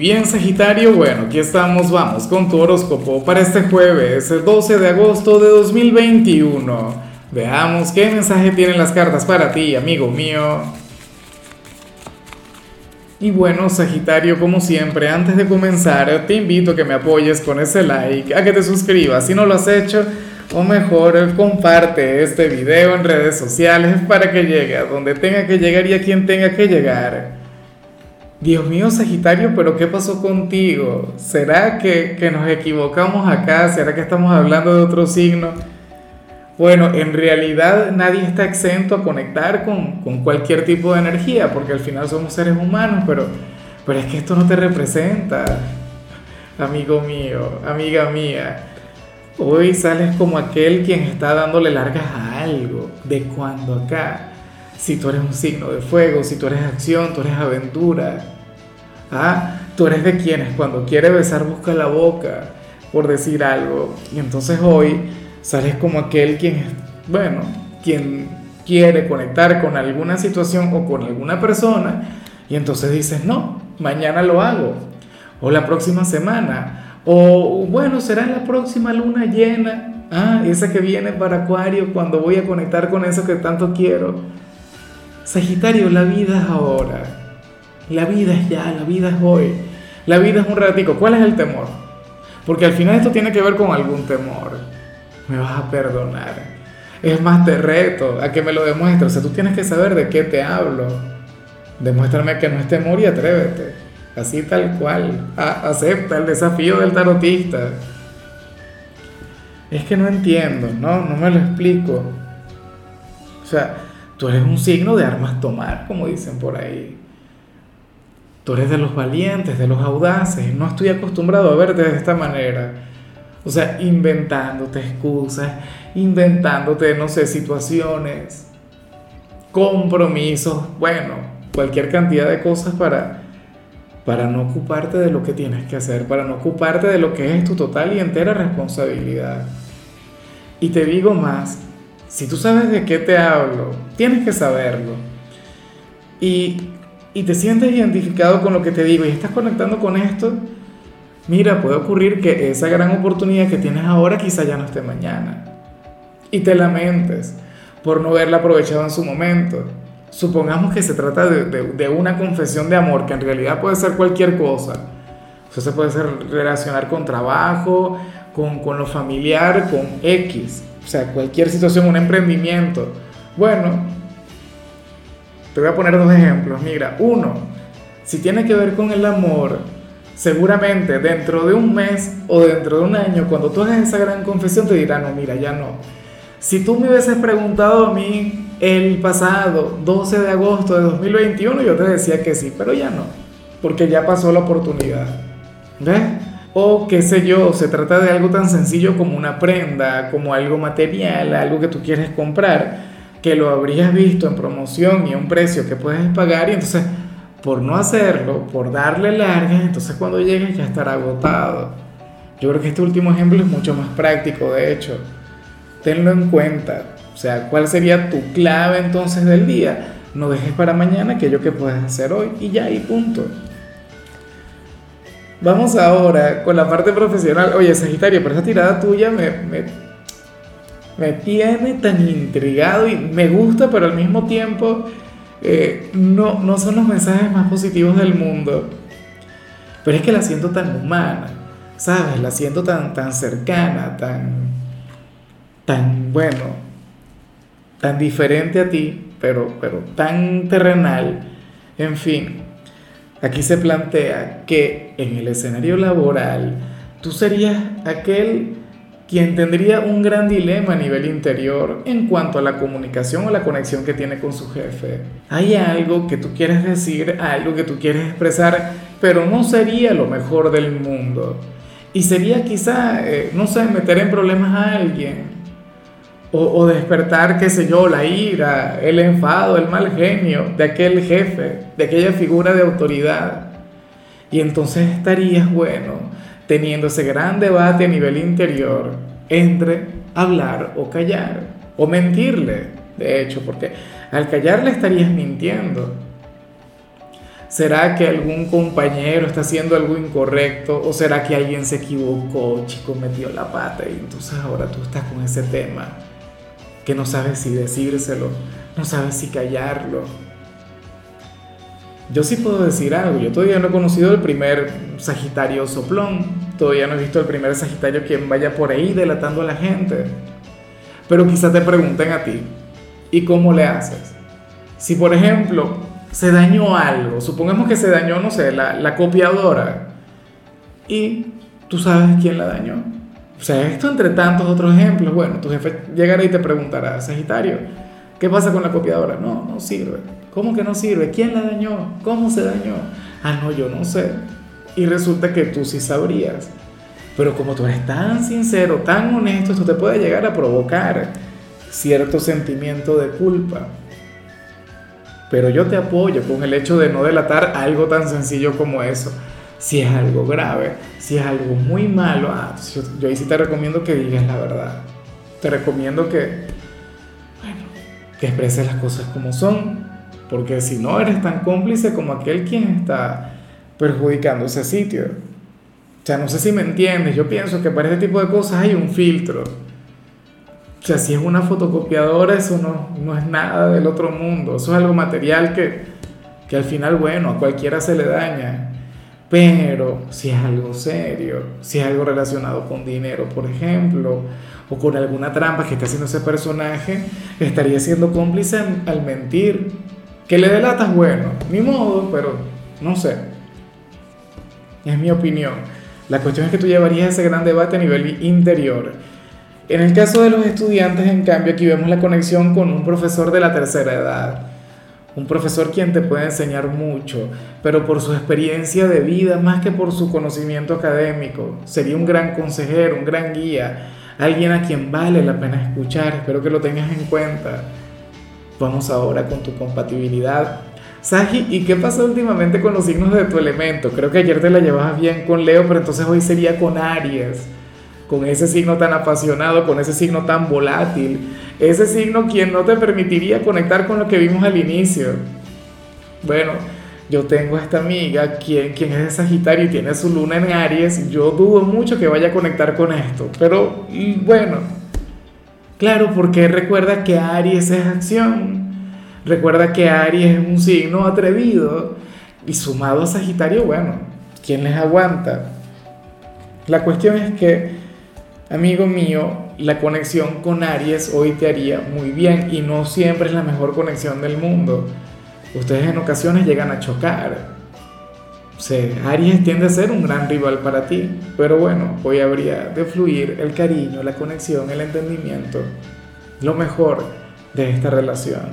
Bien Sagitario, bueno, aquí estamos, vamos con tu horóscopo para este jueves, el 12 de agosto de 2021. Veamos qué mensaje tienen las cartas para ti, amigo mío. Y bueno, Sagitario, como siempre, antes de comenzar, te invito a que me apoyes con ese like, a que te suscribas si no lo has hecho, o mejor, comparte este video en redes sociales para que llegue a donde tenga que llegar y a quien tenga que llegar. Dios mío, Sagitario, pero ¿qué pasó contigo? ¿Será que, nos equivocamos acá? ¿Será que estamos hablando de otro signo? Bueno, en realidad nadie está exento a conectar con, cualquier tipo de energía, porque al final somos seres humanos, pero, pero es que esto no te representa, amigo mío, amiga mía. Hoy sales como aquel quien está dándole largas a algo. ¿De cuando acá? Si tú eres un signo de fuego, si tú eres acción, tú eres aventura. ¿Ah? Tú eres de quienes cuando quiere besar busca la boca, por decir algo. Y entonces hoy sales como aquel quien, bueno, quien quiere conectar con alguna situación o con alguna persona y entonces dices, no, mañana lo hago, o la próxima semana, o bueno, será la próxima luna llena, ah, esa que viene para Acuario cuando voy a conectar con eso que tanto quiero. Sagitario, la vida es ahora. La vida es ya, la vida es hoy. La vida es un ratico. ¿Cuál es el temor? Porque al final esto tiene que ver con algún temor. Me vas a perdonar. Es más, te reto a que me lo demuestres. O sea, tú tienes que saber de qué te hablo. Demuéstrame que no es temor y atrévete. Así tal cual. acepta el desafío del tarotista. Es que no entiendo, ¿no? No me lo explico. O sea, Tú eres un signo de armas tomar, como dicen por ahí. Tú eres de los valientes, de los audaces. No estoy acostumbrado a verte de esta manera. O sea, inventándote excusas, inventándote, no sé, situaciones, compromisos, bueno, cualquier cantidad de cosas para, para no ocuparte de lo que tienes que hacer, para no ocuparte de lo que es tu total y entera responsabilidad. Y te digo más, si tú sabes de qué te hablo, tienes que saberlo. Y, y te sientes identificado con lo que te digo y estás conectando con esto, mira, puede ocurrir que esa gran oportunidad que tienes ahora quizá ya no esté mañana. Y te lamentes por no haberla aprovechado en su momento. Supongamos que se trata de, de, una confesión de amor, que en realidad puede ser cualquier cosa. Eso se puede relacionar con trabajo, con, con lo familiar, con X. O sea, cualquier situación, un emprendimiento. Bueno, te voy a poner dos ejemplos. Mira, uno, si tiene que ver con el amor, seguramente dentro de un mes o dentro de un año, cuando tú hagas esa gran confesión, te dirán, no, mira, ya no. Si tú me hubieses preguntado a mí el pasado 12 de agosto de 2021, yo te decía que sí, pero ya no, porque ya pasó la oportunidad. ¿Ves? O qué sé yo, se trata de algo tan sencillo como una prenda, como algo material, algo que tú quieres comprar, que lo habrías visto en promoción y a un precio que puedes pagar y entonces por no hacerlo, por darle largas, entonces cuando llegues ya estará agotado. Yo creo que este último ejemplo es mucho más práctico, de hecho. Tenlo en cuenta. O sea, ¿cuál sería tu clave entonces del día? No dejes para mañana aquello que puedes hacer hoy y ya y punto. Vamos ahora con la parte profesional. Oye, Sagitario, pero esa tirada tuya me, me, tiene tan intrigado y me gusta, pero al mismo tiempo eh, no, no son los mensajes más positivos del mundo. Pero es que la siento tan humana, ¿sabes? La siento tan, tan cercana, tan, tan, bueno, tan diferente a ti, pero, pero tan terrenal. En fin, Aquí se plantea que en el escenario laboral tú serías aquel quien tendría un gran dilema a nivel interior en cuanto a la comunicación o la conexión que tiene con su jefe. Hay algo que tú quieres decir, algo que tú quieres expresar, pero no sería lo mejor del mundo. Y sería quizá, eh, no sé, meter en problemas a alguien o, despertar, qué sé yo, la ira, el enfado, el mal genio de aquel jefe, de aquella figura de autoridad. Y entonces estarías, bueno, teniendo ese gran debate a nivel interior entre hablar o callar, o mentirle, de hecho, porque al callarle estarías mintiendo. ¿Será que algún compañero está haciendo algo incorrecto? ¿O será que alguien se equivocó, chico, metió la pata y entonces ahora tú estás con ese tema no sabes si decírselo, no sabes si callarlo? Yo sí puedo decir algo, yo todavía no he conocido el primer Sagitario soplón, todavía no he visto el primer Sagitario quien vaya por ahí delatando a la gente. Pero quizás te pregunten a ti, ¿y cómo le haces? Si por ejemplo se dañó algo, supongamos que se dañó, no sé, la, copiadora, y tú sabes quién la dañó. O sea, esto entre tantos otros ejemplos, bueno, tu jefe llegará y te preguntará, Sagitario, ¿qué pasa con la copiadora? No, no sirve. ¿Cómo que no sirve? ¿Quién la dañó? ¿Cómo se dañó? Ah, no, yo no sé. Y resulta que tú sí sabrías. Pero como tú eres tan sincero, tan honesto, esto te puede llegar a provocar cierto sentimiento de culpa. Pero yo te apoyo con el hecho de no delatar algo tan sencillo como eso. Si es algo grave, si es algo muy malo, ah, yo, ahí sí te recomiendo que digas la verdad. Te recomiendo que, bueno, que expreses las cosas como son. Porque si no eres tan cómplice como aquel quien está perjudicando ese sitio. O sea, no sé si me entiendes. Yo pienso que para este tipo de cosas hay un filtro. O sea, si es una fotocopiadora, eso no, no es nada del otro mundo. Eso es algo material que, que al final, bueno, a cualquiera se le daña. Pero si es algo serio, si es algo relacionado con dinero, por ejemplo, o con alguna trampa que está haciendo ese personaje, estaría siendo cómplice al mentir. Que le delatas, bueno, ni modo, pero no sé. Es mi opinión. La cuestión es que tú llevarías ese gran debate a nivel interior en el caso de los estudiantes, en cambio, aquí vemos la conexión con un profesor de la tercera edad. Un profesor quien te puede enseñar mucho, pero por su experiencia de vida más que por su conocimiento académico. Sería un gran consejero, un gran guía, alguien a quien vale la pena escuchar. Espero que lo tengas en cuenta. Vamos ahora con tu compatibilidad. Saji, ¿y qué pasa últimamente con los signos de tu elemento? Creo que ayer te la llevabas bien con Leo, pero entonces hoy sería con Aries con ese signo tan apasionado, con ese signo tan volátil, ese signo quien no te permitiría conectar con lo que vimos al inicio. Bueno, yo tengo a esta amiga quien, quien es de Sagitario y tiene su luna en Aries, yo dudo mucho que vaya a conectar con esto, pero bueno, claro, porque recuerda que Aries es acción, recuerda que Aries es un signo atrevido y sumado a Sagitario, bueno, ¿quién les aguanta? La cuestión es que Amigo mío, la conexión con Aries hoy te haría muy bien y no siempre es la mejor conexión del mundo. Ustedes en ocasiones llegan a chocar. O Aries tiende a ser un gran rival para ti, pero bueno, hoy habría de fluir el cariño, la conexión, el entendimiento, lo mejor de esta relación.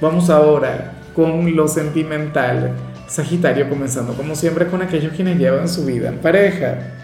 Vamos ahora con lo sentimental. Sagitario comenzando como siempre con aquellos quienes llevan su vida en pareja.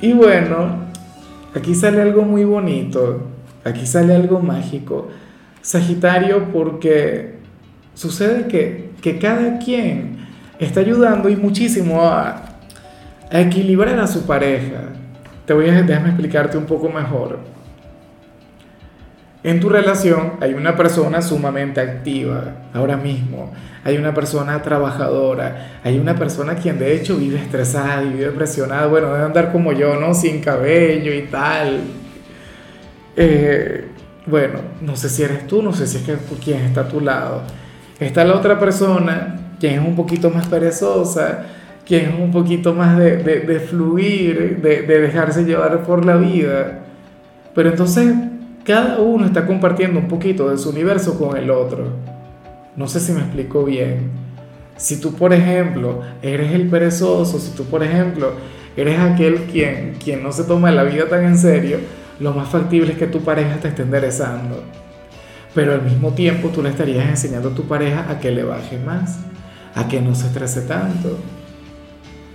Y bueno, aquí sale algo muy bonito, aquí sale algo mágico. Sagitario porque sucede que, cada quien está ayudando y muchísimo a, a, equilibrar a su pareja. Te voy a déjame explicarte un poco mejor. En tu relación hay una persona sumamente activa ahora mismo, hay una persona trabajadora, hay una persona quien de hecho vive estresada y vive presionada, bueno, debe andar como yo, ¿no? Sin cabello y tal. Eh, bueno, no sé si eres tú, no sé si es que quien está a tu lado. Está la otra persona, quien es un poquito más perezosa, quien es un poquito más de, fluir, de dejarse llevar por la vida. Pero entonces cada uno está compartiendo un poquito de su universo con el otro. No sé si me explico bien. Si tú, por ejemplo, eres el perezoso, si tú, por ejemplo, eres aquel quien, quien no se toma la vida tan en serio, lo más factible es que tu pareja te esté enderezando. Pero al mismo tiempo tú le estarías enseñando a tu pareja a que le baje más, a que no se estrese tanto.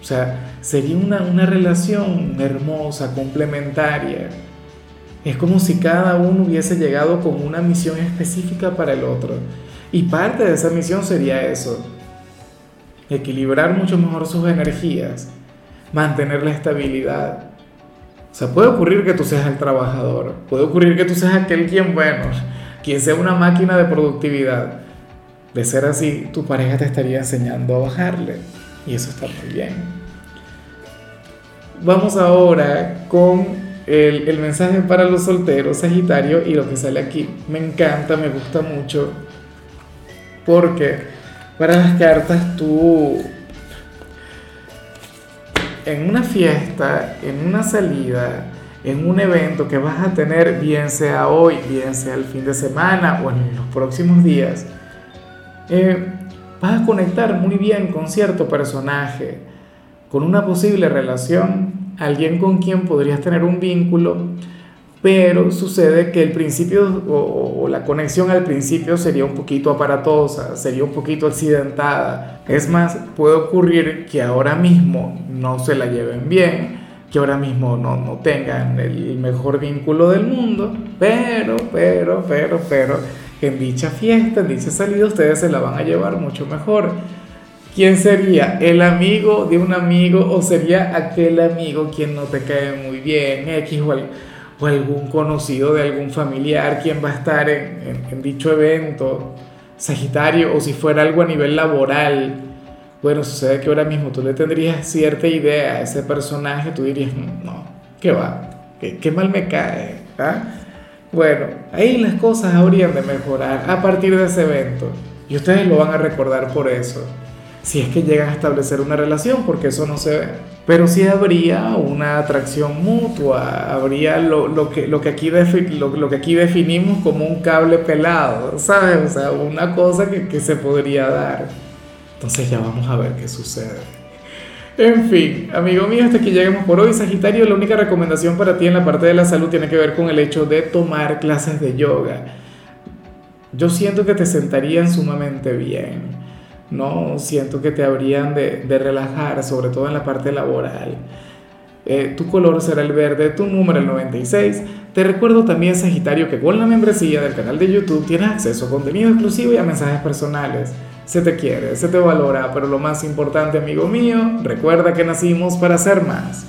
O sea, sería una, una relación hermosa, complementaria es como si cada uno hubiese llegado con una misión específica para el otro. Y parte de esa misión sería eso. Equilibrar mucho mejor sus energías. Mantener la estabilidad. O sea, puede ocurrir que tú seas el trabajador. Puede ocurrir que tú seas aquel quien, bueno, quien sea una máquina de productividad. De ser así, tu pareja te estaría enseñando a bajarle. Y eso está muy bien. Vamos ahora con el, mensaje para los solteros, Sagitario, y lo que sale aquí. Me encanta, me gusta mucho, porque para las cartas tú, en una fiesta, en una salida, en un evento que vas a tener, bien sea hoy, bien sea el fin de semana o en los próximos días, eh, vas a conectar muy bien con cierto personaje, con una posible relación, alguien con quien podrías tener un vínculo, pero sucede que el principio o, la conexión al principio sería un poquito aparatosa, sería un poquito accidentada. Es más, puede ocurrir que ahora mismo no se la lleven bien, que ahora mismo no, no tengan el mejor vínculo del mundo, pero, pero, pero, pero, en dicha fiesta, en dicha salida, ustedes se la van a llevar mucho mejor. ¿Quién sería? ¿El amigo de un amigo o sería aquel amigo quien no te cae muy bien, X o, o algún conocido de algún familiar quien va a estar en, en, dicho evento? Sagitario, o si fuera algo a nivel laboral, bueno, sucede que ahora mismo tú le tendrías cierta idea a ese personaje, tú dirías, no, ¿qué va? ¿Qué, qué mal me cae? ¿Ah? Bueno, ahí las cosas habrían de mejorar a partir de ese evento. Y ustedes lo van a recordar por eso. Si es que llegan a establecer una relación, porque eso no se ve. Pero sí habría una atracción mutua, habría lo, lo que, lo, que aquí lo, lo, que aquí definimos como un cable pelado, ¿sabes? O sea, una cosa que, que se podría dar. Entonces ya vamos a ver qué sucede. En fin, amigo mío, hasta que lleguemos por hoy. Sagitario, la única recomendación para ti en la parte de la salud tiene que ver con el hecho de tomar clases de yoga. Yo siento que te sentarían sumamente bien, ¿no? Siento que te habrían de, de relajar, sobre todo en la parte laboral. Eh, tu color será el verde, tu número el 96. Te recuerdo también, Sagitario, que con la membresía del canal de YouTube tienes acceso a contenido exclusivo y a mensajes personales se te quiere, se te valora, pero lo más importante, amigo mío, recuerda que nacimos para ser más.